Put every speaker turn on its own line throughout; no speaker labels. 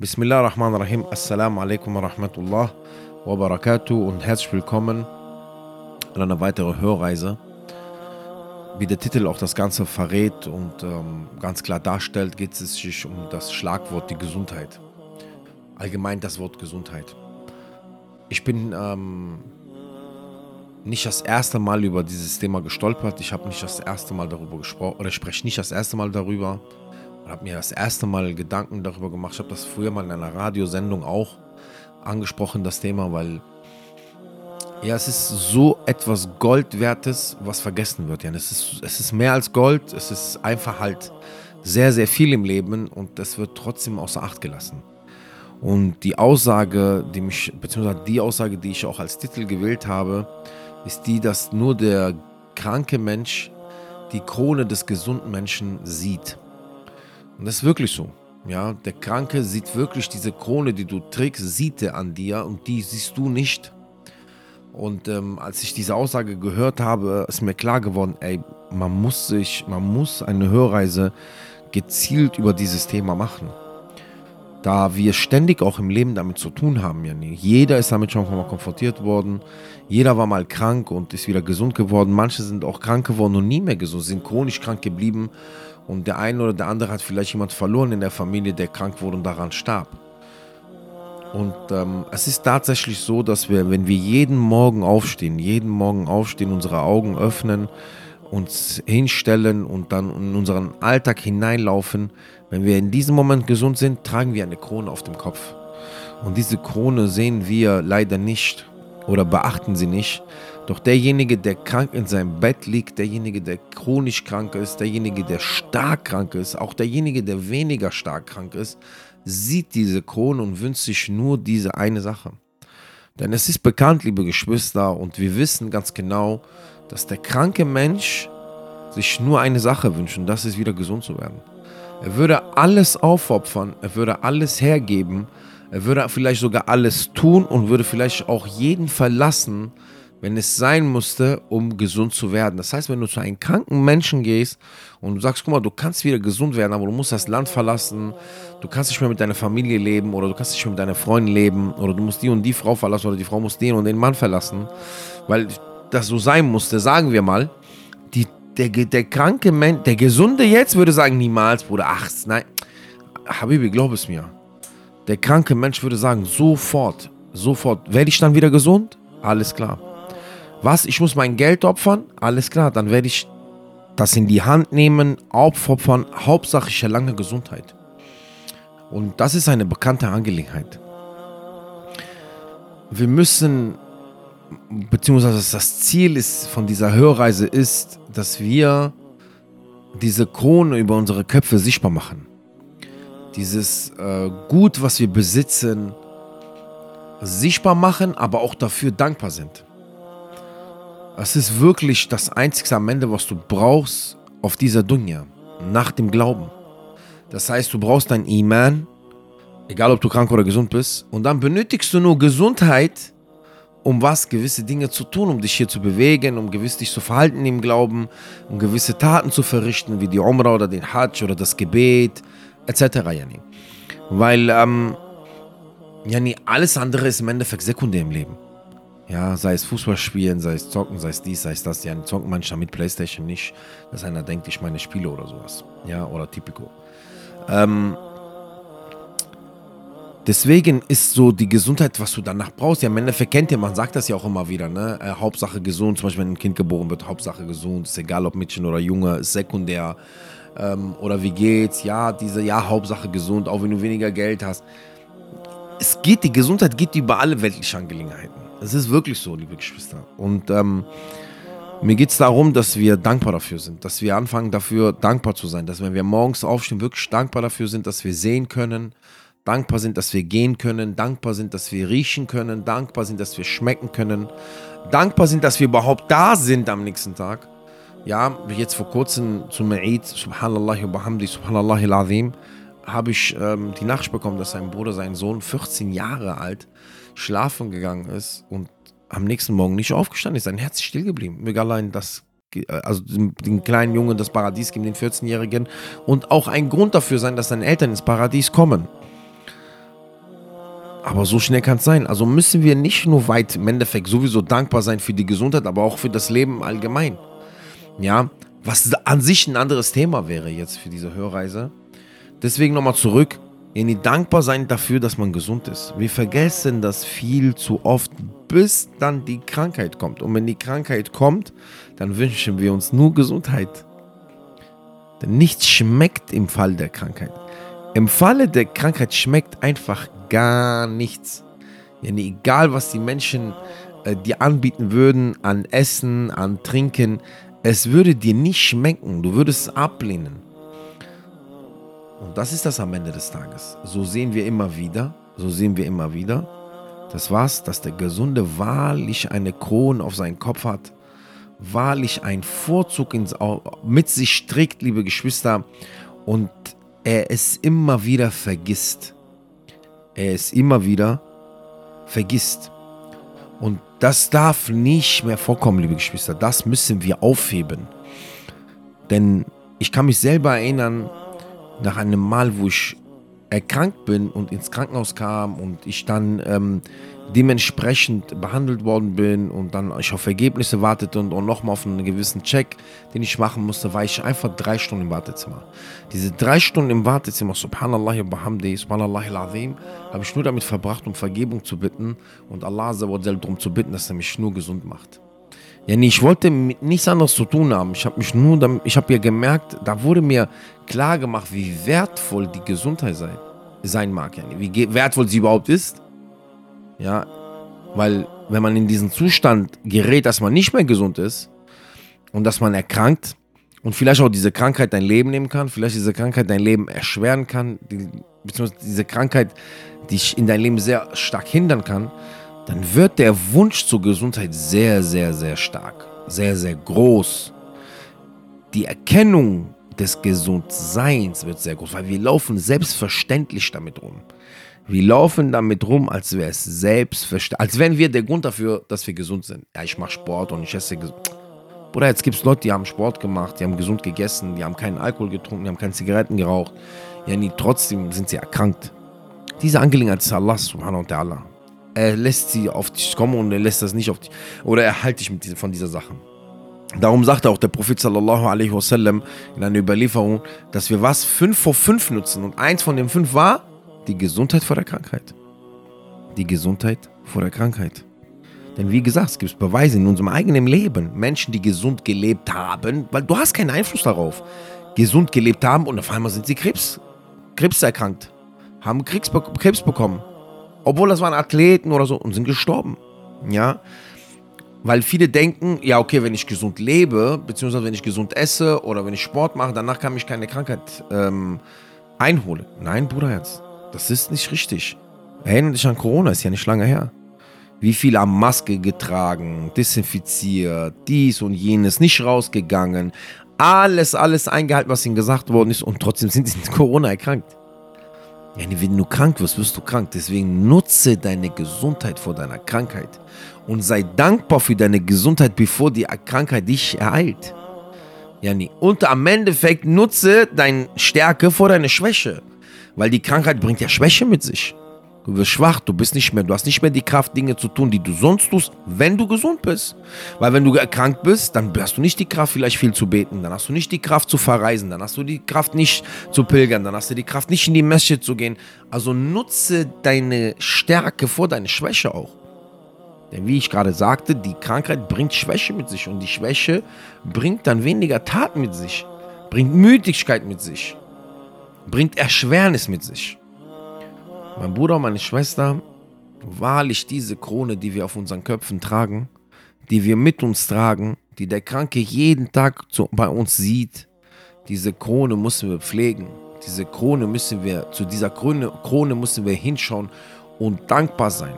Bismillah ar-Rahman ar-Rahim. Assalamu alaikum wa rahmatullah wa barakatuh und herzlich willkommen an einer weiteren Hörreise. Wie der Titel auch das Ganze verrät und ähm, ganz klar darstellt, geht es sich um das Schlagwort die Gesundheit. Allgemein das Wort Gesundheit. Ich bin ähm, nicht das erste Mal über dieses Thema gestolpert. Ich habe nicht das erste Mal darüber gesprochen oder spreche nicht das erste Mal darüber habe mir das erste Mal Gedanken darüber gemacht. Ich habe das früher mal in einer Radiosendung auch angesprochen, das Thema, weil ja, es ist so etwas Goldwertes, was vergessen wird. Ja. Es, ist, es ist mehr als Gold, es ist einfach halt sehr, sehr viel im Leben und das wird trotzdem außer Acht gelassen. Und die Aussage, die mich, beziehungsweise die Aussage, die ich auch als Titel gewählt habe, ist die, dass nur der kranke Mensch die Krone des gesunden Menschen sieht. Und das ist wirklich so. Ja, der Kranke sieht wirklich diese Krone, die du trägst, sieht er an dir und die siehst du nicht. Und ähm, als ich diese Aussage gehört habe, ist mir klar geworden, ey, man muss sich, man muss eine Hörreise gezielt über dieses Thema machen. Da wir ständig auch im Leben damit zu tun haben, ja nie. Jeder ist damit schon mal konfrontiert worden. Jeder war mal krank und ist wieder gesund geworden. Manche sind auch krank geworden und nie mehr gesund, sind chronisch krank geblieben und der eine oder der andere hat vielleicht jemand verloren in der Familie, der krank wurde und daran starb. Und ähm, es ist tatsächlich so, dass wir, wenn wir jeden Morgen aufstehen, jeden Morgen aufstehen, unsere Augen öffnen, uns hinstellen und dann in unseren Alltag hineinlaufen, wenn wir in diesem Moment gesund sind, tragen wir eine Krone auf dem Kopf. Und diese Krone sehen wir leider nicht oder beachten sie nicht, doch derjenige, der krank in seinem Bett liegt, derjenige, der chronisch krank ist, derjenige, der stark krank ist, auch derjenige, der weniger stark krank ist, sieht diese Krone und wünscht sich nur diese eine Sache. Denn es ist bekannt, liebe Geschwister, und wir wissen ganz genau, dass der kranke Mensch sich nur eine Sache wünscht, und das ist wieder gesund zu werden. Er würde alles aufopfern, er würde alles hergeben, er würde vielleicht sogar alles tun und würde vielleicht auch jeden verlassen, wenn es sein musste, um gesund zu werden. Das heißt, wenn du zu einem kranken Menschen gehst und du sagst, guck mal, du kannst wieder gesund werden, aber du musst das Land verlassen, du kannst nicht mehr mit deiner Familie leben oder du kannst nicht mehr mit deiner Freundin leben oder du musst die und die Frau verlassen oder die Frau muss den und den Mann verlassen, weil das so sein musste, sagen wir mal, die, der, der kranke Mensch, der Gesunde jetzt würde sagen, niemals, Bruder, ach, nein, Habibi, glaub es mir. Der kranke Mensch würde sagen, sofort, sofort, werde ich dann wieder gesund? Alles klar. Was, ich muss mein Geld opfern? Alles klar, dann werde ich das in die Hand nehmen, aufopfern. Hauptsache, ich erlange Gesundheit. Und das ist eine bekannte Angelegenheit. Wir müssen, beziehungsweise das Ziel ist von dieser Hörreise ist, dass wir diese Krone über unsere Köpfe sichtbar machen. Dieses äh, Gut, was wir besitzen, sichtbar machen, aber auch dafür dankbar sind. Es ist wirklich das Einzige am Ende, was du brauchst auf dieser Dunja, nach dem Glauben. Das heißt, du brauchst dein Iman, egal ob du krank oder gesund bist, und dann benötigst du nur Gesundheit, um was gewisse Dinge zu tun, um dich hier zu bewegen, um gewiss dich zu verhalten im Glauben, um gewisse Taten zu verrichten, wie die Umrah oder den Hajj oder das Gebet, etc. Weil ähm, alles andere ist im Endeffekt sekundär im Leben. Ja, sei es Fußball spielen, sei es zocken, sei es dies, sei es das. Ja, zocken manchmal mit Playstation nicht, dass einer denkt, ich meine Spiele oder sowas. Ja, oder Typico. Ähm, deswegen ist so die Gesundheit, was du danach brauchst. Ja, im Endeffekt kennt ihr, man sagt das ja auch immer wieder, ne? Äh, Hauptsache gesund, zum Beispiel wenn ein Kind geboren wird, Hauptsache gesund. Ist egal, ob Mädchen oder Junge, ist sekundär. Ähm, oder wie geht's? Ja, diese, ja, Hauptsache gesund, auch wenn du weniger Geld hast. Es geht, die Gesundheit geht über alle weltlichen Angelegenheiten. Es ist wirklich so, liebe Geschwister. Und ähm, mir geht es darum, dass wir dankbar dafür sind, dass wir anfangen dafür dankbar zu sein, dass wenn wir morgens aufstehen, wirklich dankbar dafür sind, dass wir sehen können, dankbar sind, dass wir gehen können, dankbar sind, dass wir riechen können, dankbar sind, dass wir schmecken können, dankbar sind, dass wir überhaupt da sind am nächsten Tag. Ja, jetzt vor kurzem zum Eid, Subhanallah wa Subhanallah al-Azim, habe ich ähm, die Nachricht bekommen, dass sein Bruder, sein Sohn, 14 Jahre alt, schlafen gegangen ist und am nächsten Morgen nicht aufgestanden ist. Sein Herz ist still geblieben. Mir allein das, also den, den, kleinen Jungen das Paradies geben, den 14-Jährigen und auch ein Grund dafür sein, dass seine Eltern ins Paradies kommen. Aber so schnell kann es sein. Also müssen wir nicht nur weit im Endeffekt sowieso dankbar sein für die Gesundheit, aber auch für das Leben allgemein. Ja, was an sich ein anderes Thema wäre jetzt für diese Hörreise. Deswegen nochmal zurück. Ihr dankbar sein dafür, dass man gesund ist. Wir vergessen das viel zu oft, bis dann die Krankheit kommt. Und wenn die Krankheit kommt, dann wünschen wir uns nur Gesundheit. Denn nichts schmeckt im Fall der Krankheit. Im Falle der Krankheit schmeckt einfach gar nichts. Ja, egal, was die Menschen äh, dir anbieten würden an Essen, an Trinken, es würde dir nicht schmecken. Du würdest es ablehnen. Und das ist das am Ende des Tages. So sehen wir immer wieder, so sehen wir immer wieder. Das war's, dass der Gesunde wahrlich eine Krone auf seinen Kopf hat, wahrlich einen Vorzug ins, mit sich trägt, liebe Geschwister, und er es immer wieder vergisst. Er es immer wieder vergisst. Und das darf nicht mehr vorkommen, liebe Geschwister. Das müssen wir aufheben. Denn ich kann mich selber erinnern, nach einem Mal, wo ich erkrankt bin und ins Krankenhaus kam und ich dann ähm, dementsprechend behandelt worden bin und dann ich auf Ergebnisse wartete und, und nochmal auf einen gewissen Check, den ich machen musste, war ich einfach drei Stunden im Wartezimmer. Diese drei Stunden im Wartezimmer, Subhanallah wa bihamdi, Subhanallah al-Azim, habe ich nur damit verbracht, um Vergebung zu bitten und Allah darum zu bitten, dass er mich nur gesund macht. Ja, ich wollte mit nichts anderes zu tun haben. Ich habe mich nur, damit, ich habe ja gemerkt, da wurde mir klar gemacht, wie wertvoll die Gesundheit sei, sein mag. Ja, wie wertvoll sie überhaupt ist. Ja, weil wenn man in diesen Zustand gerät, dass man nicht mehr gesund ist und dass man erkrankt und vielleicht auch diese Krankheit dein Leben nehmen kann, vielleicht diese Krankheit dein Leben erschweren kann, die, beziehungsweise diese Krankheit dich in dein Leben sehr stark hindern kann, dann wird der Wunsch zur Gesundheit sehr, sehr, sehr stark, sehr, sehr groß. Die Erkennung des Gesundseins wird sehr groß, weil wir laufen selbstverständlich damit rum. Wir laufen damit rum, als wäre es selbstverständlich, als wären wir der Grund dafür, dass wir gesund sind. Ja, ich mache Sport und ich esse gesund. Bruder, jetzt gibt es Leute, die haben Sport gemacht, die haben gesund gegessen, die haben keinen Alkohol getrunken, die haben keine Zigaretten geraucht. Ja, nie, trotzdem sind sie erkrankt. Diese Angelegenheit ist Allah subhanahu wa ta'ala er lässt sie auf dich kommen und er lässt das nicht auf dich, oder er hält dich mit, von dieser Sache. Darum sagte auch der Prophet sallallahu alaihi wasallam in einer Überlieferung, dass wir was fünf vor fünf nutzen und eins von den fünf war die Gesundheit vor der Krankheit. Die Gesundheit vor der Krankheit. Denn wie gesagt, es gibt Beweise in unserem eigenen Leben. Menschen, die gesund gelebt haben, weil du hast keinen Einfluss darauf. Gesund gelebt haben und auf einmal sind sie Krebs, Krebs erkrankt, haben Krebs bekommen obwohl das waren Athleten oder so und sind gestorben. Ja, weil viele denken, ja, okay, wenn ich gesund lebe, beziehungsweise wenn ich gesund esse oder wenn ich Sport mache, danach kann mich keine Krankheit ähm, einholen. Nein, Bruderherz, das ist nicht richtig. Erinnere dich an Corona, ist ja nicht lange her. Wie viele haben Maske getragen, desinfiziert, dies und jenes, nicht rausgegangen. Alles, alles eingehalten, was ihnen gesagt worden ist und trotzdem sind sie mit Corona erkrankt. Wenn du krank wirst, wirst du krank. Deswegen nutze deine Gesundheit vor deiner Krankheit und sei dankbar für deine Gesundheit, bevor die Krankheit dich ereilt. Nee. Und am Endeffekt nutze deine Stärke vor deiner Schwäche, weil die Krankheit bringt ja Schwäche mit sich. Du wirst schwach, du bist nicht mehr, du hast nicht mehr die Kraft, Dinge zu tun, die du sonst tust, wenn du gesund bist. Weil wenn du erkrankt bist, dann hast du nicht die Kraft, vielleicht viel zu beten, dann hast du nicht die Kraft zu verreisen, dann hast du die Kraft nicht zu pilgern, dann hast du die Kraft nicht in die Messe zu gehen. Also nutze deine Stärke vor deine Schwäche auch. Denn wie ich gerade sagte, die Krankheit bringt Schwäche mit sich und die Schwäche bringt dann weniger Tat mit sich, bringt Müdigkeit mit sich, bringt Erschwernis mit sich. Mein Bruder meine Schwester, wahrlich diese Krone, die wir auf unseren Köpfen tragen, die wir mit uns tragen, die der Kranke jeden Tag zu, bei uns sieht, diese Krone müssen wir pflegen. Diese Krone müssen wir, zu dieser Krone, Krone müssen wir hinschauen und dankbar sein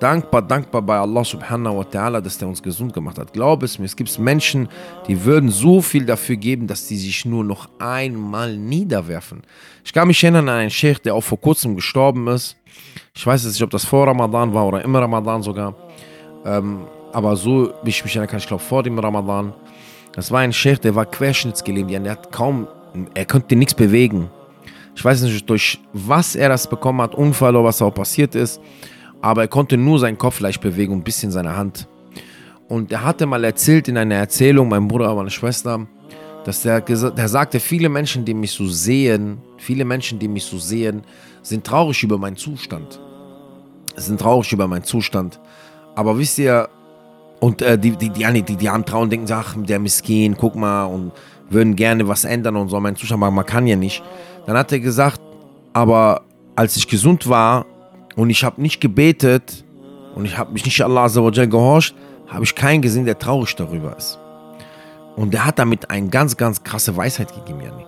dankbar, dankbar bei Allah subhanahu wa ta'ala, dass der uns gesund gemacht hat. Glaub es mir, es gibt Menschen, die würden so viel dafür geben, dass die sich nur noch einmal niederwerfen. Ich kann mich erinnern an einen Sheikh, der auch vor kurzem gestorben ist. Ich weiß jetzt nicht, ob das vor Ramadan war oder im Ramadan sogar. Ähm, aber so, wie ich mich erinnern kann, ich glaube vor dem Ramadan. Das war ein Sheikh, der war querschnittsgelähmt. Der hat kaum, er konnte nichts bewegen. Ich weiß nicht, durch was er das bekommen hat, Unfall oder was auch passiert ist. Aber er konnte nur seinen Kopf leicht bewegen und ein bisschen seine Hand. Und er hatte mal erzählt in einer Erzählung, mein Bruder, meine Schwester, dass der, der sagte, viele Menschen, die mich so sehen, viele Menschen, die mich so sehen, sind traurig über meinen Zustand. Sind traurig über meinen Zustand. Aber wisst ihr, und äh, die, die, die, die, die haben Trauen, denken, ach, der Miskin, guck mal, und würden gerne was ändern und so, mein Zustand, aber man kann ja nicht. Dann hat er gesagt, aber als ich gesund war und ich habe nicht gebetet und ich habe mich nicht Allah gehorcht, habe ich keinen gesehen, der traurig darüber ist. Und der hat damit eine ganz, ganz krasse Weisheit gegeben, Janni.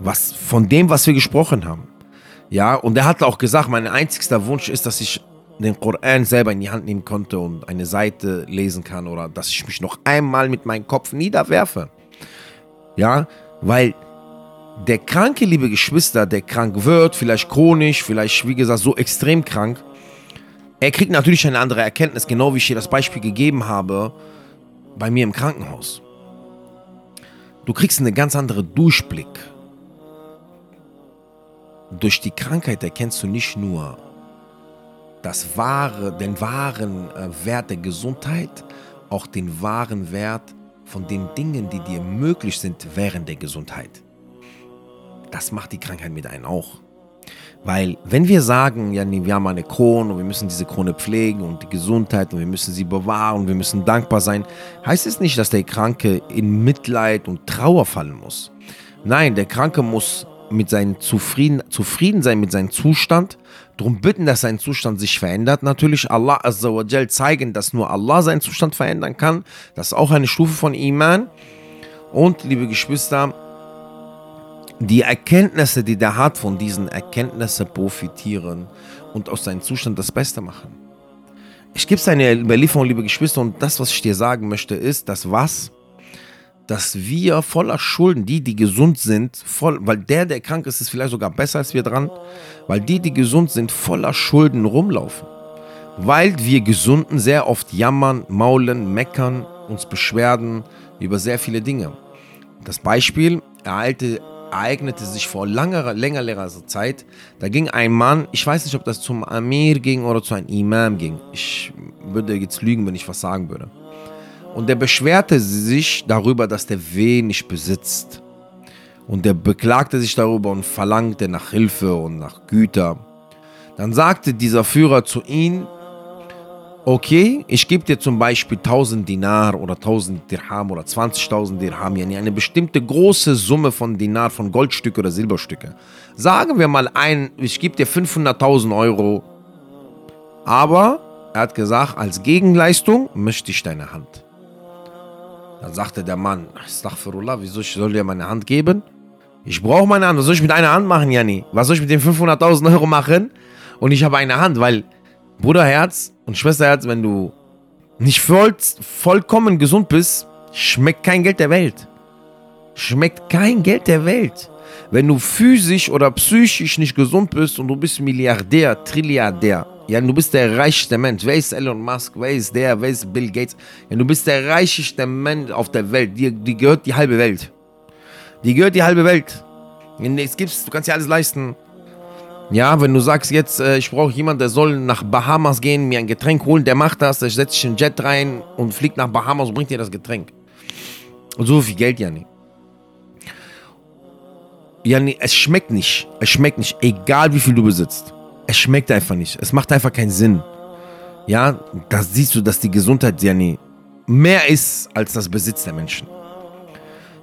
Was, von dem, was wir gesprochen haben. Ja, und er hat auch gesagt, mein einzigster Wunsch ist, dass ich den Koran selber in die Hand nehmen konnte und eine Seite lesen kann oder dass ich mich noch einmal mit meinem Kopf niederwerfe. Ja, weil der kranke, liebe Geschwister, der krank wird, vielleicht chronisch, vielleicht, wie gesagt, so extrem krank, er kriegt natürlich eine andere Erkenntnis, genau wie ich dir das Beispiel gegeben habe bei mir im Krankenhaus. Du kriegst einen ganz anderen Durchblick. Durch die Krankheit erkennst du nicht nur das wahre, den wahren äh, Wert der Gesundheit, auch den wahren Wert von den Dingen, die dir möglich sind während der Gesundheit. Das macht die Krankheit mit einem auch. Weil wenn wir sagen, ja, wir haben eine Krone und wir müssen diese Krone pflegen und die Gesundheit und wir müssen sie bewahren und wir müssen dankbar sein, heißt es nicht, dass der Kranke in Mitleid und Trauer fallen muss. Nein, der Kranke muss mit seinem zufrieden, zufrieden sein mit seinem Zustand, darum bitten, dass sein Zustand sich verändert. Natürlich Allah Azzawajal zeigen, dass nur Allah seinen Zustand verändern kann. Das ist auch eine Stufe von Iman. Und liebe Geschwister, die Erkenntnisse, die der hat, von diesen Erkenntnissen profitieren und aus seinem Zustand das Beste machen. Ich gebe es eine Überlieferung, liebe Geschwister, und das, was ich dir sagen möchte, ist, dass was? Dass wir voller Schulden, die, die gesund sind, voll, weil der, der krank ist, ist vielleicht sogar besser als wir dran, weil die, die gesund sind, voller Schulden rumlaufen. Weil wir Gesunden sehr oft jammern, maulen, meckern, uns beschwerden über sehr viele Dinge. Das Beispiel, ereilte ereignete sich vor langer, länger, länger Zeit. Da ging ein Mann, ich weiß nicht, ob das zum Amir ging oder zu einem Imam ging. Ich würde jetzt lügen, wenn ich was sagen würde. Und der beschwerte sich darüber, dass der wenig besitzt. Und der beklagte sich darüber und verlangte nach Hilfe und nach Güter. Dann sagte dieser Führer zu ihm, okay, ich gebe dir zum Beispiel 1000 Dinar oder 1000 Dirham oder 20.000 Dirham, yani eine bestimmte große Summe von Dinar, von Goldstücke oder Silberstücke. Sagen wir mal ein, ich gebe dir 500.000 Euro, aber er hat gesagt, als Gegenleistung möchte ich deine Hand. Dann sagte der Mann, Astaghfirullah, wieso ich soll dir meine Hand geben? Ich brauche meine Hand, was soll ich mit einer Hand machen, Janni? Was soll ich mit den 500.000 Euro machen? Und ich habe eine Hand, weil Bruderherz und Schwesterherz, wenn du nicht voll, vollkommen gesund bist, schmeckt kein Geld der Welt. Schmeckt kein Geld der Welt. Wenn du physisch oder psychisch nicht gesund bist und du bist Milliardär, Trilliardär, ja, du bist der reichste Mensch. Wer ist Elon Musk? Wer ist der? Wer ist Bill Gates? Ja, du bist der reichste Mensch auf der Welt. Dir, dir gehört die halbe Welt. Die gehört die halbe Welt. Es gibt's, du kannst dir alles leisten. Ja, wenn du sagst jetzt, äh, ich brauche jemanden, der soll nach Bahamas gehen, mir ein Getränk holen, der macht das, der setzt sich in den Jet rein und fliegt nach Bahamas und bringt dir das Getränk. Und so viel Geld ja nicht. Ja, nee, es schmeckt nicht. Es schmeckt nicht, egal wie viel du besitzt. Es schmeckt einfach nicht. Es macht einfach keinen Sinn. Ja, da siehst du, dass die Gesundheit ja nie mehr ist als das Besitz der Menschen.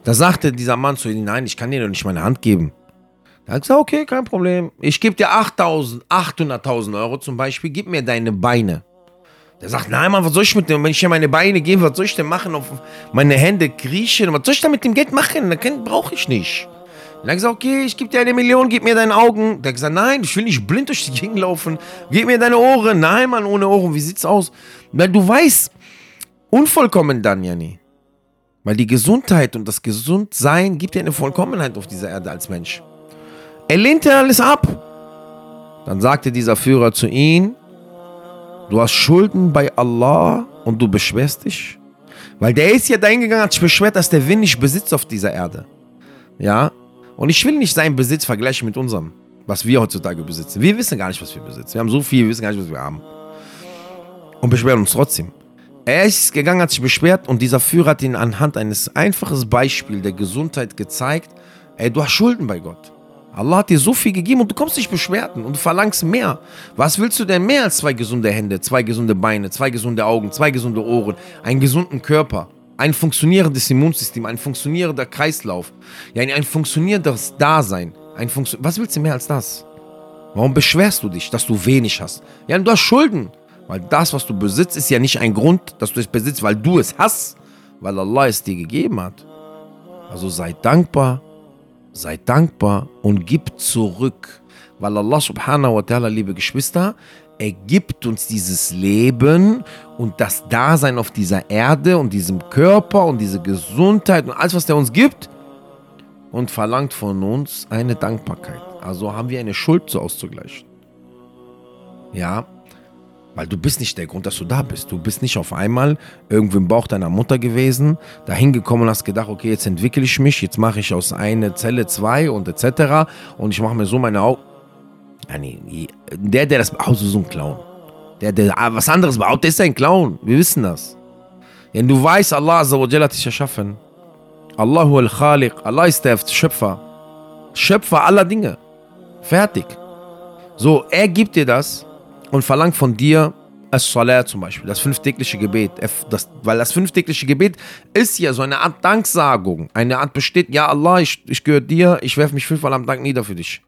Da sagte dieser Mann zu ihm, nein, ich kann dir doch nicht meine Hand geben. Er hat gesagt, okay, kein Problem. Ich gebe dir 800.000 Euro zum Beispiel, gib mir deine Beine. Der sagt, nein, Mann, was soll ich mit dem, wenn ich dir meine Beine gebe, was soll ich denn machen? Auf meine Hände kriechen, was soll ich da mit dem Geld machen? Das brauche ich nicht. Und er hat gesagt, okay, ich gebe dir eine Million, gib mir deine Augen. Der hat gesagt, nein, ich will nicht blind durch die Gegend laufen. Gib mir deine Ohren. Nein, Mann, ohne Ohren, wie sieht's aus? Weil du weißt, unvollkommen dann, Janni. Weil die Gesundheit und das Gesundsein gibt dir eine Vollkommenheit auf dieser Erde als Mensch. Er lehnte alles ab. Dann sagte dieser Führer zu ihm, du hast Schulden bei Allah und du beschwerst dich? Weil der ist ja dahin gegangen, hat sich beschwert, dass der Wind nicht besitzt auf dieser Erde. Ja? Und ich will nicht seinen Besitz vergleichen mit unserem, was wir heutzutage besitzen. Wir wissen gar nicht, was wir besitzen. Wir haben so viel, wir wissen gar nicht, was wir haben. Und beschweren uns trotzdem. Er ist gegangen, hat sich beschwert und dieser Führer hat ihn anhand eines einfachen Beispiels der Gesundheit gezeigt, ey, du hast Schulden bei Gott. Allah hat dir so viel gegeben und du kommst nicht beschwerden und du verlangst mehr. Was willst du denn mehr als zwei gesunde Hände, zwei gesunde Beine, zwei gesunde Augen, zwei gesunde Ohren, einen gesunden Körper, ein funktionierendes Immunsystem, ein funktionierender Kreislauf, ein funktionierendes Dasein. Ein Funktio Was willst du mehr als das? Warum beschwerst du dich, dass du wenig hast? Ja, du hast Schulden. Weil das, was du besitzt, ist ja nicht ein Grund, dass du es besitzt, weil du es hast, weil Allah es dir gegeben hat. Also sei dankbar Sei dankbar und gib zurück. Weil Allah subhanahu wa ta'ala, liebe Geschwister, er gibt uns dieses Leben und das Dasein auf dieser Erde und diesem Körper und diese Gesundheit und alles, was er uns gibt und verlangt von uns eine Dankbarkeit. Also haben wir eine Schuld zu auszugleichen. Ja, weil du bist nicht der Grund, dass du da bist. Du bist nicht auf einmal irgendwo im Bauch deiner Mutter gewesen, dahin gekommen und hast gedacht, okay, jetzt entwickle ich mich, jetzt mache ich aus einer Zelle zwei und etc. Und ich mache mir so meine Augen. Nee, der, der das behauptet, ist so ein Clown. Der, der was anderes behauptet, ist ein Clown. Wir wissen das. Wenn du weißt, Allah hat dich erschaffen. Allahu al-Khaliq. Allah ist der Schöpfer. Schöpfer aller Dinge. Fertig. So, er gibt dir das und verlangt von dir As-Salat zum Beispiel, das fünftägliche Gebet. Das, weil das fünftägliche Gebet ist ja so eine Art Danksagung. Eine Art besteht, ja Allah, ich, ich gehöre dir, ich werfe mich fünfmal am Tag nieder für dich.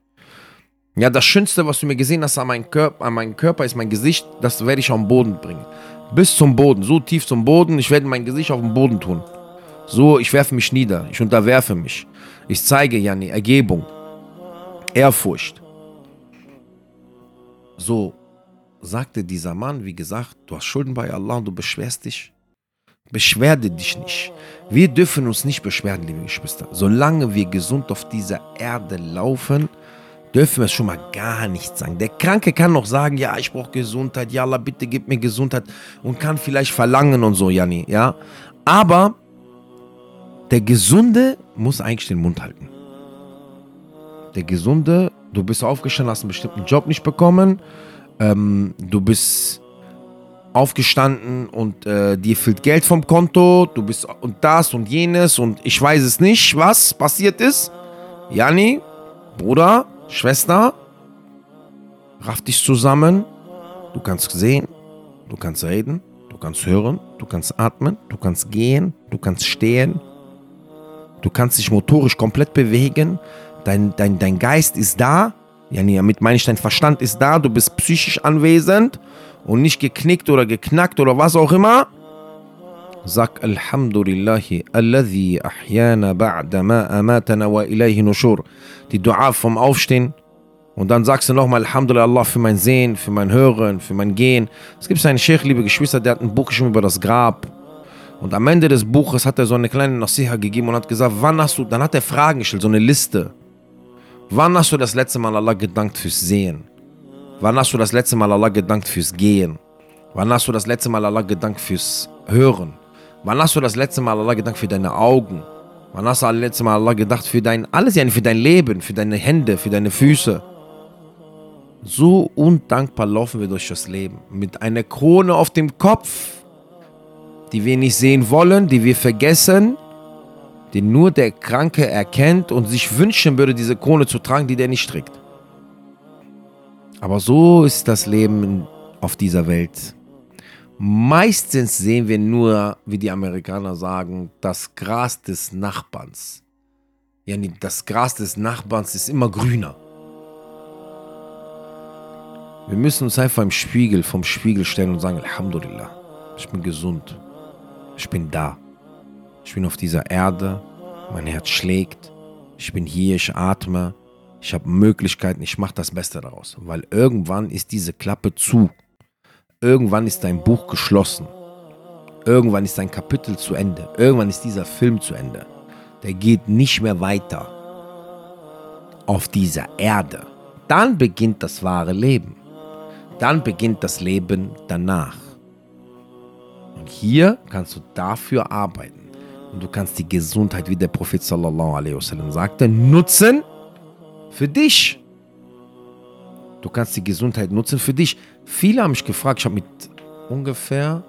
Ja, das Schönste, was du mir gesehen hast an meinem Körper, an meinem Körper ist mein Gesicht, das werde ich den Boden bringen. Bis zum Boden, so tief zum Boden, ich werde mein Gesicht auf den Boden tun. So, ich werfe mich nieder, ich unterwerfe mich. Ich zeige, Jani, Ergebung, Ehrfurcht. So, sagte dieser Mann, wie gesagt, du hast Schulden bei Allah und du beschwerst dich. Beschwerde dich nicht. Wir dürfen uns nicht beschweren, liebe Geschwister. Solange wir gesund auf dieser Erde laufen, dürfen wir es schon mal gar nicht sagen. Der Kranke kann noch sagen, ja, ich brauche Gesundheit, ja Allah, bitte gib mir Gesundheit und kann vielleicht verlangen und so, Janni, ja. Aber der Gesunde muss eigentlich den Mund halten. Der Gesunde, du bist aufgestanden, hast einen bestimmten Job nicht bekommen, ähm, du bist aufgestanden und äh, dir fehlt Geld vom Konto, du bist und das und jenes und ich weiß es nicht, was passiert ist. Jani, Bruder, Schwester, raff dich zusammen. Du kannst sehen, du kannst reden, du kannst hören, du kannst atmen, du kannst gehen, du kannst stehen. Du kannst dich motorisch komplett bewegen. Dein, dein, dein Geist ist da, ja, nee, damit meine ich, dein Verstand ist da, du bist psychisch anwesend und nicht geknickt oder geknackt oder was auch immer. Sag Alhamdulillahi, alladhi ahyana ba'da ma amatana wa ilayhi nushur. Die Dua vom Aufstehen. Und dann sagst du nochmal Alhamdulillah Allah für mein Sehen, für mein Hören, für mein Gehen. Es gibt einen Sheikh, liebe Geschwister, der hat ein Buch geschrieben über das Grab. Und am Ende des Buches hat er so eine kleine Nasiha gegeben und hat gesagt, wann hast du, dann hat er Fragen gestellt, so eine Liste. Wann hast du das letzte Mal Allah gedankt fürs Sehen? Wann hast du das letzte Mal Allah gedankt fürs Gehen? Wann hast du das letzte Mal Allah gedankt fürs Hören? Wann hast du das letzte Mal Allah gedankt für deine Augen? Wann hast du das letzte Mal Allah gedacht für dein alles, für dein Leben, für deine Hände, für deine Füße? So undankbar laufen wir durch das Leben mit einer Krone auf dem Kopf, die wir nicht sehen wollen, die wir vergessen den nur der Kranke erkennt und sich wünschen würde, diese Krone zu tragen, die der nicht trägt. Aber so ist das Leben auf dieser Welt. Meistens sehen wir nur, wie die Amerikaner sagen, das Gras des Nachbarns. Ja, das Gras des Nachbarns ist immer grüner. Wir müssen uns einfach im Spiegel, vom Spiegel stellen und sagen, Alhamdulillah, ich bin gesund. Ich bin da. Ich bin auf dieser Erde, mein Herz schlägt, ich bin hier, ich atme, ich habe Möglichkeiten, ich mache das Beste daraus. Weil irgendwann ist diese Klappe zu. Irgendwann ist dein Buch geschlossen. Irgendwann ist dein Kapitel zu Ende. Irgendwann ist dieser Film zu Ende. Der geht nicht mehr weiter auf dieser Erde. Dann beginnt das wahre Leben. Dann beginnt das Leben danach. Und hier kannst du dafür arbeiten. Und du kannst die Gesundheit, wie der Prophet wasallam sagte, nutzen für dich. Du kannst die Gesundheit nutzen für dich. Viele haben mich gefragt, ich habe mit ungefähr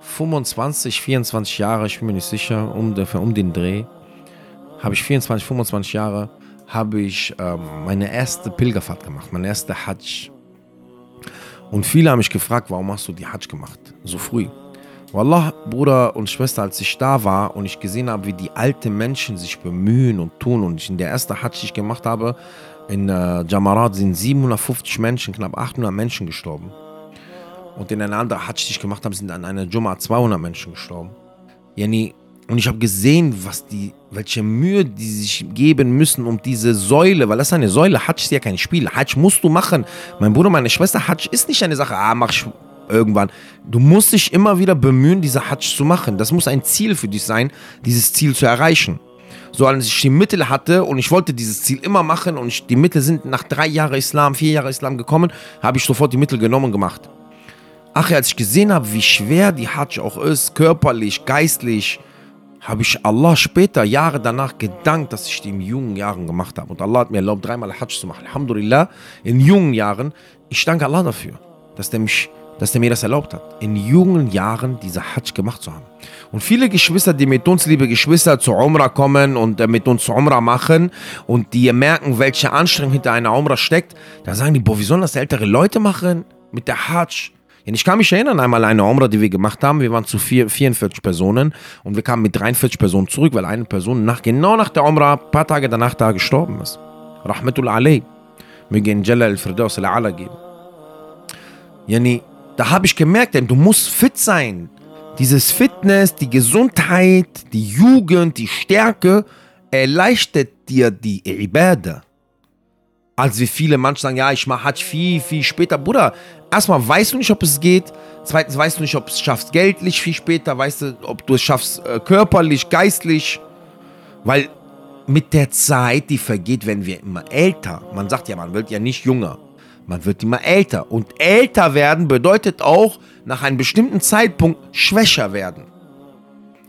25, 24 Jahre, ich bin mir nicht sicher, um, um den Dreh, habe ich 24, 25 Jahre, habe ich ähm, meine erste Pilgerfahrt gemacht, meine erste Hajj. Und viele haben mich gefragt, warum hast du die Hajj gemacht, so früh? Wallah, Bruder und Schwester, als ich da war und ich gesehen habe, wie die alten Menschen sich bemühen und tun und ich in der ersten Hajj, die ich gemacht habe, in äh, Jamarat sind 750 Menschen, knapp 800 Menschen gestorben. Und in einer anderen Hajj, die ich gemacht habe, sind an einer Jumma 200 Menschen gestorben. Yani, und ich habe gesehen, was die, welche Mühe die sich geben müssen, um diese Säule, weil das ist eine Säule, Hajj ist ja kein Spiel. Hajj musst du machen. Mein Bruder, meine Schwester, Hajj ist nicht eine Sache, ah, mach ich irgendwann. Du musst dich immer wieder bemühen, diese Hajj zu machen. Das muss ein Ziel für dich sein, dieses Ziel zu erreichen. So, als ich die Mittel hatte und ich wollte dieses Ziel immer machen und ich, die Mittel sind nach drei Jahren Islam, vier Jahren Islam gekommen, habe ich sofort die Mittel genommen und gemacht. Ach, als ich gesehen habe, wie schwer die Hajj auch ist, körperlich, geistlich, habe ich Allah später, Jahre danach gedankt, dass ich die in jungen Jahren gemacht habe. Und Allah hat mir erlaubt, dreimal Hajj zu machen. Alhamdulillah, in jungen Jahren. Ich danke Allah dafür, dass der, mich, dass der mir das erlaubt hat, in jungen Jahren diese Hajj gemacht zu haben. Und viele Geschwister, die mit uns, liebe Geschwister, zur Umrah kommen und äh, mit uns zur Umrah machen und die merken, welche Anstrengung hinter einer Umrah steckt, da sagen die, boah, wie sollen das ältere Leute machen mit der Hajj? Ich kann mich erinnern, einmal eine Umrah, die wir gemacht haben. Wir waren zu vier, 44 Personen und wir kamen mit 43 Personen zurück, weil eine Person nach, genau nach der Umrah, ein paar Tage danach da gestorben ist. Rahmatul alayh. Möge in Jalla al-Firdaus al-Ala geben. Yani, da habe ich gemerkt, denn du musst fit sein. Dieses Fitness, die Gesundheit, die Jugend, die Stärke erleichtert dir die Ibadah. Als wie viele manche sagen, ja, ich mache Hajj viel, viel später. Bruder, erstmal weißt du nicht, ob es geht. Zweitens weißt du nicht, ob es schaffst geldlich viel später. Weißt du, ob du es schaffst äh, körperlich, geistlich. Weil mit der Zeit, die vergeht, werden wir immer älter. Man sagt ja, man wird ja nicht jünger. Man wird immer älter. Und älter werden bedeutet auch, nach einem bestimmten Zeitpunkt schwächer werden.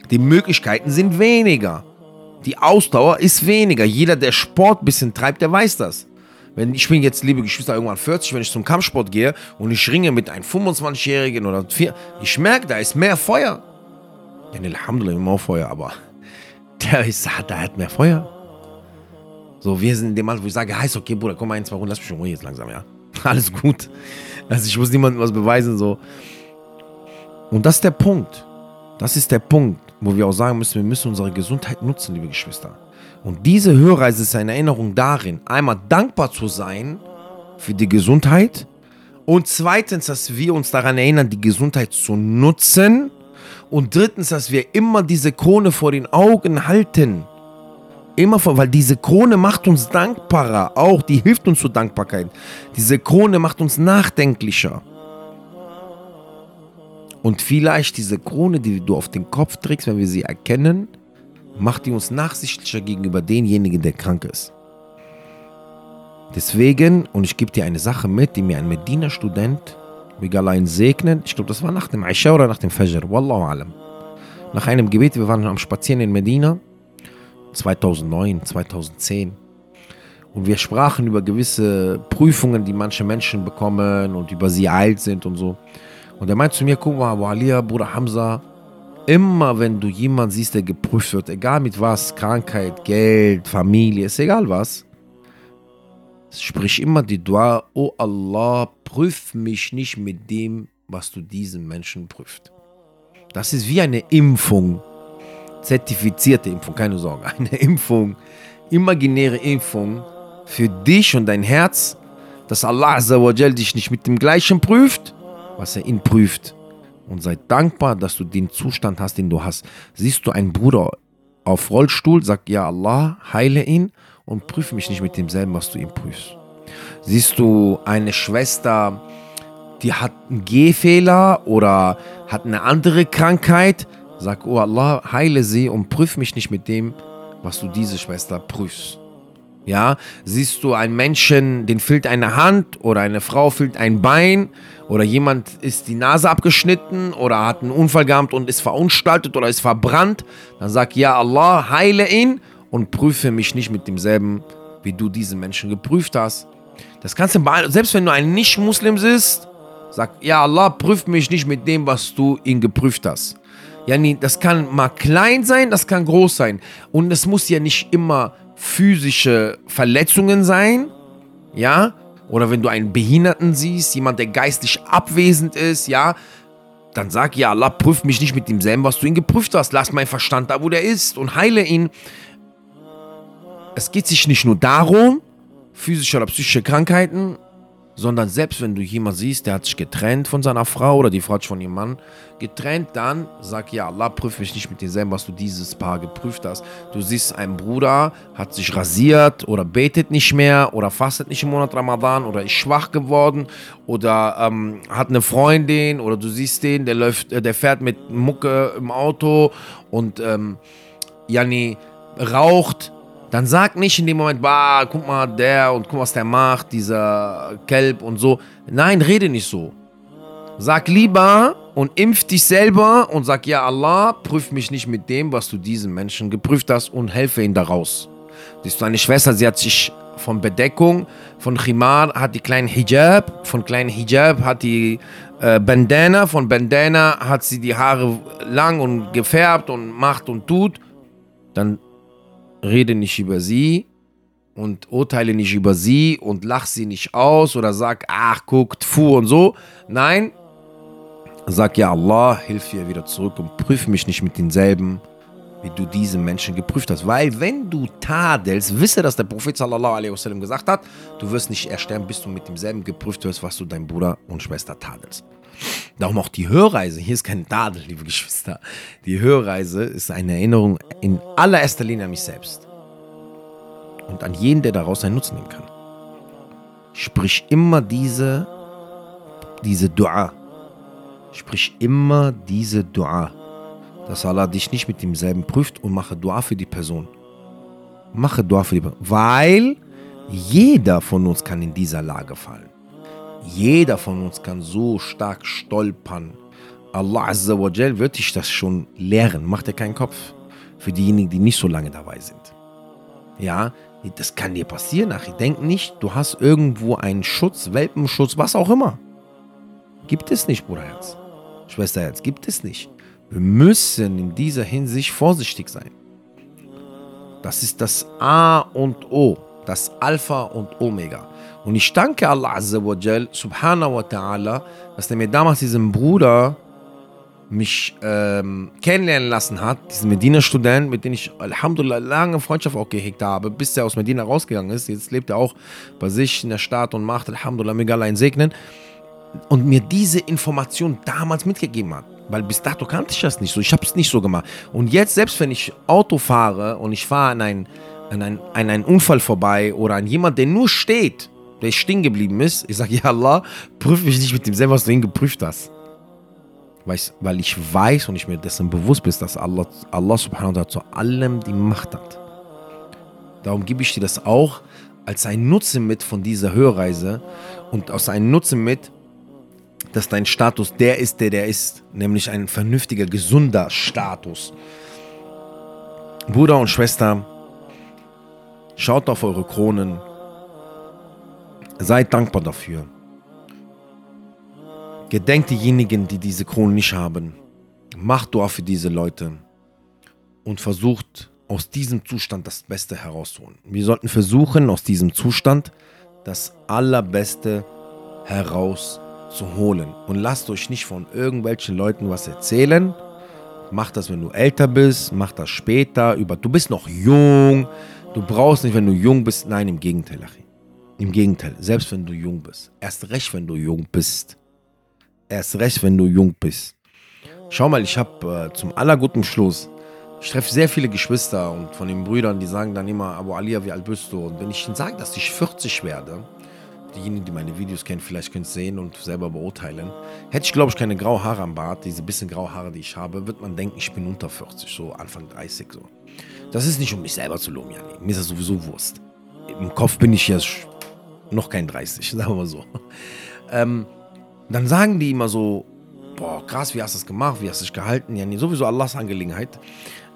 Die Möglichkeiten sind weniger. Die Ausdauer ist weniger. Jeder, der Sport ein bisschen treibt, der weiß das. Wenn ich bin jetzt, liebe Geschwister, irgendwann 40, wenn ich zum Kampfsport gehe und ich ringe mit einem 25-Jährigen oder 4, ich merke, da ist mehr Feuer. Ja, Alhamdulillah, immer Feuer, aber der, ist, der hat mehr Feuer. So, wir sind in dem Alter, wo ich sage, heißt okay, Bruder, komm mal ein, zwei Runden, lass mich schon ruhig jetzt langsam, ja. Alles gut. Also ich muss niemandem was beweisen, so. Und das ist der Punkt. Das ist der Punkt, wo wir auch sagen müssen, wir müssen unsere Gesundheit nutzen, liebe Geschwister. Und diese Hörreise ist eine Erinnerung darin, einmal dankbar zu sein für die Gesundheit und zweitens, dass wir uns daran erinnern, die Gesundheit zu nutzen und drittens, dass wir immer diese Krone vor den Augen halten. Immer vor, weil diese Krone macht uns dankbarer, auch die hilft uns zur Dankbarkeit. Diese Krone macht uns nachdenklicher. Und vielleicht diese Krone, die du auf den Kopf trägst, wenn wir sie erkennen, macht die uns nachsichtlicher gegenüber denjenigen, der krank ist. Deswegen, und ich gebe dir eine Sache mit, die mir ein Medina-Student, ihn segnen, ich glaube, das war nach dem Aisha oder nach dem Fajr, Wallahu alam. Nach einem Gebet, wir waren am Spazieren in Medina, 2009, 2010. Und wir sprachen über gewisse Prüfungen, die manche Menschen bekommen und über sie alt sind und so. Und er meint zu mir, guck mal, Abu Alia, Bruder Hamza, immer wenn du jemanden siehst, der geprüft wird, egal mit was, Krankheit, Geld, Familie, ist egal was, sprich immer die Dua, oh Allah, prüf mich nicht mit dem, was du diesen Menschen prüft. Das ist wie eine Impfung, zertifizierte Impfung, keine Sorge, eine Impfung, imaginäre Impfung für dich und dein Herz, dass Allah dich nicht mit dem gleichen prüft, was er ihn prüft und sei dankbar, dass du den Zustand hast, den du hast. Siehst du einen Bruder auf Rollstuhl, sag ja Allah, heile ihn und prüfe mich nicht mit demselben, was du ihn prüfst. Siehst du eine Schwester, die hat einen Gehfehler oder hat eine andere Krankheit, sag, oh Allah, heile sie und prüf mich nicht mit dem, was du diese Schwester prüfst. Ja, siehst du einen Menschen, den fehlt eine Hand oder eine Frau fehlt ein Bein oder jemand ist die Nase abgeschnitten oder hat einen Unfall gehabt und ist verunstaltet oder ist verbrannt, dann sag ja Allah, heile ihn und prüfe mich nicht mit demselben, wie du diesen Menschen geprüft hast. Das kannst du, selbst wenn du ein Nicht-Muslim bist, sag ja Allah, prüf mich nicht mit dem, was du ihn geprüft hast. Ja, das kann mal klein sein, das kann groß sein. Und es muss ja nicht immer physische Verletzungen sein, ja, oder wenn du einen Behinderten siehst, jemand, der geistlich abwesend ist, ja, dann sag ja, Allah, prüf mich nicht mit demselben, was du ihn geprüft hast. Lass meinen Verstand da, wo der ist und heile ihn. Es geht sich nicht nur darum, physische oder psychische Krankheiten sondern selbst wenn du jemanden siehst, der hat sich getrennt von seiner Frau oder die Frau hat sich von ihrem Mann getrennt, dann sag ja, Allah prüf mich nicht mit demselben, was du dieses Paar geprüft hast. Du siehst, ein Bruder hat sich rasiert oder betet nicht mehr oder fastet nicht im Monat Ramadan oder ist schwach geworden oder ähm, hat eine Freundin oder du siehst den, der läuft, äh, der fährt mit Mucke im Auto und ähm, Jani raucht dann sag nicht in dem Moment, bah, guck mal, der und guck, was der macht, dieser Kelb und so. Nein, rede nicht so. Sag lieber und impf dich selber und sag, ja Allah, prüf mich nicht mit dem, was du diesen Menschen geprüft hast und helfe ihnen daraus. Siehst du, eine Schwester, sie hat sich von Bedeckung, von Khimar hat die kleinen Hijab, von kleinen Hijab hat die äh, Bandana, von Bandana hat sie die Haare lang und gefärbt und macht und tut. Dann rede nicht über sie und urteile nicht über sie und lach sie nicht aus oder sag, ach, guckt, fu und so. Nein, sag ja Allah, hilf ihr wieder zurück und prüf mich nicht mit denselben, wie du diese Menschen geprüft hast. Weil wenn du tadelst, wisse, dass der Prophet sallallahu alaihi wasallam gesagt hat, du wirst nicht ersterben, bis du mit demselben geprüft wirst, was du dein Bruder und Schwester tadelst. Darum auch die Hörreise. Hier ist kein Tadel, liebe Geschwister. Die Hörreise ist eine Erinnerung in allererster Linie an mich selbst. Und an jeden, der daraus einen Nutzen nehmen kann. Sprich immer diese, diese Dua. Sprich immer diese Dua. Dass Allah dich nicht mit demselben prüft und mache Dua für die Person. Mache Dua für die Person. Weil jeder von uns kann in dieser Lage fallen. Jeder von uns kann so stark stolpern. Allah Azza wa Jal wird dich das schon lehren. Mach dir keinen Kopf. Für diejenigen, die nicht so lange dabei sind. Ja, das kann dir passieren, Ach, Denk nicht, du hast irgendwo einen Schutz, Welpenschutz, was auch immer. Gibt es nicht, Bruderherz. Schwesterherz, gibt es nicht. Wir müssen in dieser Hinsicht vorsichtig sein. Das ist das A und O, das Alpha und Omega. Und ich danke Allah Azza wa Jal, subhanahu wa ta'ala, dass er mir damals diesen Bruder mich ähm, kennenlernen lassen hat, diesen Medina-Student, mit dem ich Alhamdulillah lange Freundschaft auch gehegt habe, bis er aus Medina rausgegangen ist. Jetzt lebt er auch bei sich in der Stadt und macht Alhamdulillah mega allein segnen. Und mir diese Information damals mitgegeben hat. Weil bis dato kannte ich das nicht so. Ich habe es nicht so gemacht. Und jetzt, selbst wenn ich Auto fahre und ich fahre an, ein, an, ein, an einen Unfall vorbei oder an jemand, der nur steht der stehen geblieben ist, ich sage, ja Allah, prüf mich nicht mit dem selber, was du ihn geprüft hast. Weil ich weiß und ich mir dessen bewusst bin, dass Allah, Allah subhanahu wa ta'ala zu allem die Macht hat. Darum gebe ich dir das auch als einen Nutzen mit von dieser Hörreise und aus einem Nutzen mit, dass dein Status der ist, der der ist, nämlich ein vernünftiger, gesunder Status. Bruder und Schwester, schaut auf eure Kronen, Seid dankbar dafür. Gedenkt diejenigen, die diese Krone nicht haben. Macht Dua für diese Leute und versucht aus diesem Zustand das Beste herauszuholen. Wir sollten versuchen, aus diesem Zustand das Allerbeste herauszuholen. Und lasst euch nicht von irgendwelchen Leuten was erzählen. Macht das, wenn du älter bist, macht das später. Du bist noch jung. Du brauchst nicht, wenn du jung bist. Nein, im Gegenteil, Achim. Im Gegenteil, selbst wenn du jung bist. Erst recht, wenn du jung bist. Erst recht, wenn du jung bist. Schau mal, ich habe äh, zum allerguten Schluss, ich treffe sehr viele Geschwister und von den Brüdern, die sagen dann immer, Abu Alia, wie alt bist du? Und wenn ich ihnen sage, dass ich 40 werde, diejenigen, die meine Videos kennen, vielleicht können es sehen und selber beurteilen. Hätte ich, glaube ich, keine graue Haare am Bart, diese bisschen graue Haare, die ich habe, wird man denken, ich bin unter 40, so Anfang 30 so. Das ist nicht, um mich selber zu loben, Jani. Mir ist das sowieso Wurst im Kopf bin ich ja noch kein 30, sagen wir so. Ähm, dann sagen die immer so, boah, krass, wie hast du das gemacht, wie hast du dich gehalten? Ja, sowieso Allahs Angelegenheit.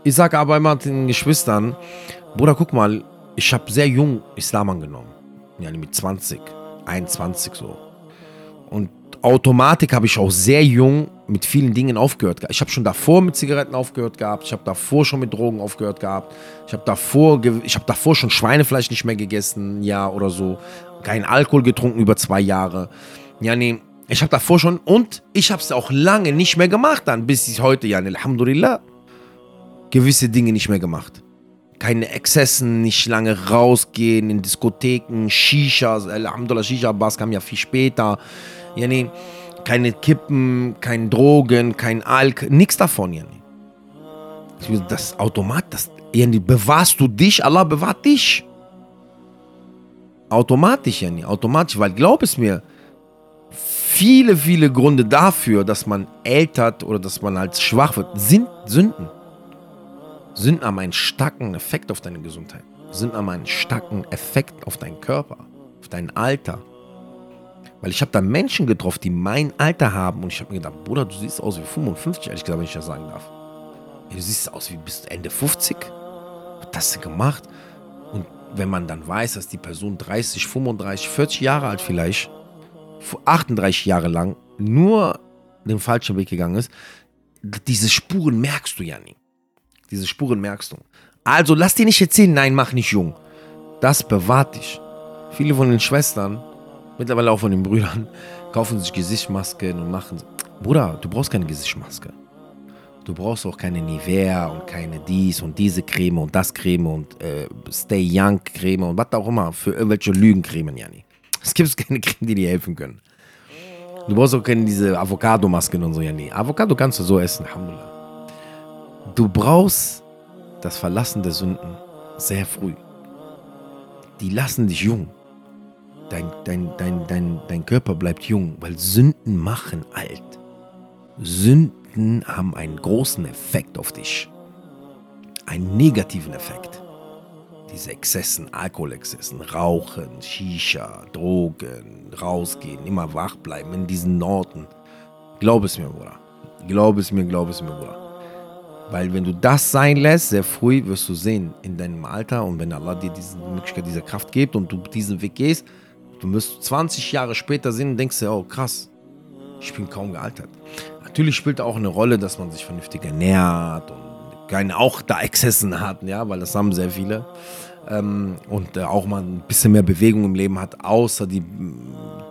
Ich sage aber immer den Geschwistern, Bruder, guck mal, ich habe sehr jung Islam angenommen. Ja, mit 20, 21 so. Und Automatik habe ich auch sehr jung mit vielen Dingen aufgehört. Ich habe schon davor mit Zigaretten aufgehört gehabt. Ich habe davor schon mit Drogen aufgehört gehabt. Ich habe davor, ich habe davor schon Schweinefleisch nicht mehr gegessen, ja oder so. Kein Alkohol getrunken über zwei Jahre. Ja, nee, ich habe davor schon und ich habe es auch lange nicht mehr gemacht dann, bis ich heute, ja, Alhamdulillah, gewisse Dinge nicht mehr gemacht. Keine Exzessen, nicht lange rausgehen in Diskotheken, Shishas, Alhamdulillah, Shisha-Bars kam ja viel später. Ja, nee, keine Kippen, kein Drogen, kein Alk, nichts davon, ja, nee. Das Automat, das, ja, nee, bewahrst du dich, Allah bewahrt dich. Automatisch, nee, automatisch, weil glaub es mir, viele, viele Gründe dafür, dass man ältert oder dass man halt schwach wird, sind Sünden. Sünden haben einen starken Effekt auf deine Gesundheit. Sünden haben einen starken Effekt auf deinen Körper, auf dein Alter. Weil ich habe da Menschen getroffen, die mein Alter haben und ich habe mir gedacht, Bruder, du siehst aus wie 55, ehrlich gesagt, wenn ich das sagen darf. Du siehst aus wie bis Ende 50. Was hast du gemacht? Wenn man dann weiß, dass die Person 30, 35, 40 Jahre alt vielleicht 38 Jahre lang nur den falschen Weg gegangen ist, diese Spuren merkst du ja nie. Diese Spuren merkst du. Also lass dir nicht erzählen, nein, mach nicht jung. Das bewahrt dich. Viele von den Schwestern, mittlerweile auch von den Brüdern, kaufen sich Gesichtsmasken und machen. Bruder, du brauchst keine Gesichtsmaske. Du brauchst auch keine Nivea und keine dies und diese Creme und das Creme und äh, Stay Young Creme und was auch immer für irgendwelche Lügencremen, Jani. Es gibt keine Creme, die dir helfen können. Du brauchst auch keine diese Avocado-Masken und so, ja nee. Avocado kannst du so essen, Alhamdulillah. Du brauchst das Verlassen der Sünden sehr früh. Die lassen dich jung. Dein, dein, dein, dein, dein Körper bleibt jung, weil Sünden machen alt. Sünden haben einen großen Effekt auf dich. Einen negativen Effekt diese Exzessen, Alkoholexzessen, Rauchen, Shisha, Drogen, rausgehen, immer wach bleiben in diesen Orten. Glaub es mir, Bruder. Glaub es mir, glaub es mir, Bruder. Weil wenn du das sein lässt, sehr früh wirst du sehen in deinem Alter und wenn Allah dir diese Möglichkeit, diese Kraft gibt und du diesen Weg gehst, du wirst 20 Jahre später sehen und denkst dir, oh krass, ich bin kaum gealtert. Natürlich spielt auch eine Rolle, dass man sich vernünftig ernährt und keine auch da Exzessen hatten, ja, weil das haben sehr viele. Ähm, und äh, auch mal ein bisschen mehr Bewegung im Leben hat, außer die,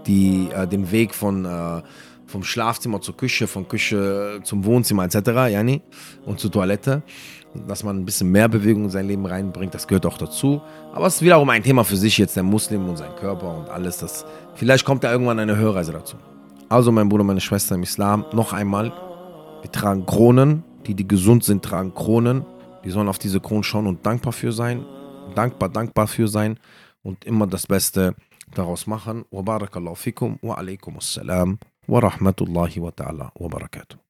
die, äh, den Weg von, äh, vom Schlafzimmer zur Küche, von Küche zum Wohnzimmer etc. Yani, und zur Toilette. Dass man ein bisschen mehr Bewegung in sein Leben reinbringt, das gehört auch dazu. Aber es ist wiederum ein Thema für sich jetzt, der Muslim und sein Körper und alles. Das, vielleicht kommt da irgendwann eine Hörreise dazu. Also mein Bruder, meine Schwester im Islam, noch einmal, wir tragen Kronen, die, die gesund sind, tragen Kronen. Die sollen auf diese Kronen schauen und dankbar für sein. Dankbar, dankbar für sein und immer das Beste daraus machen. Wa barakallahu fikum wa alaikum assalam wa rahmatullahi wa ta'ala wa barakatuh.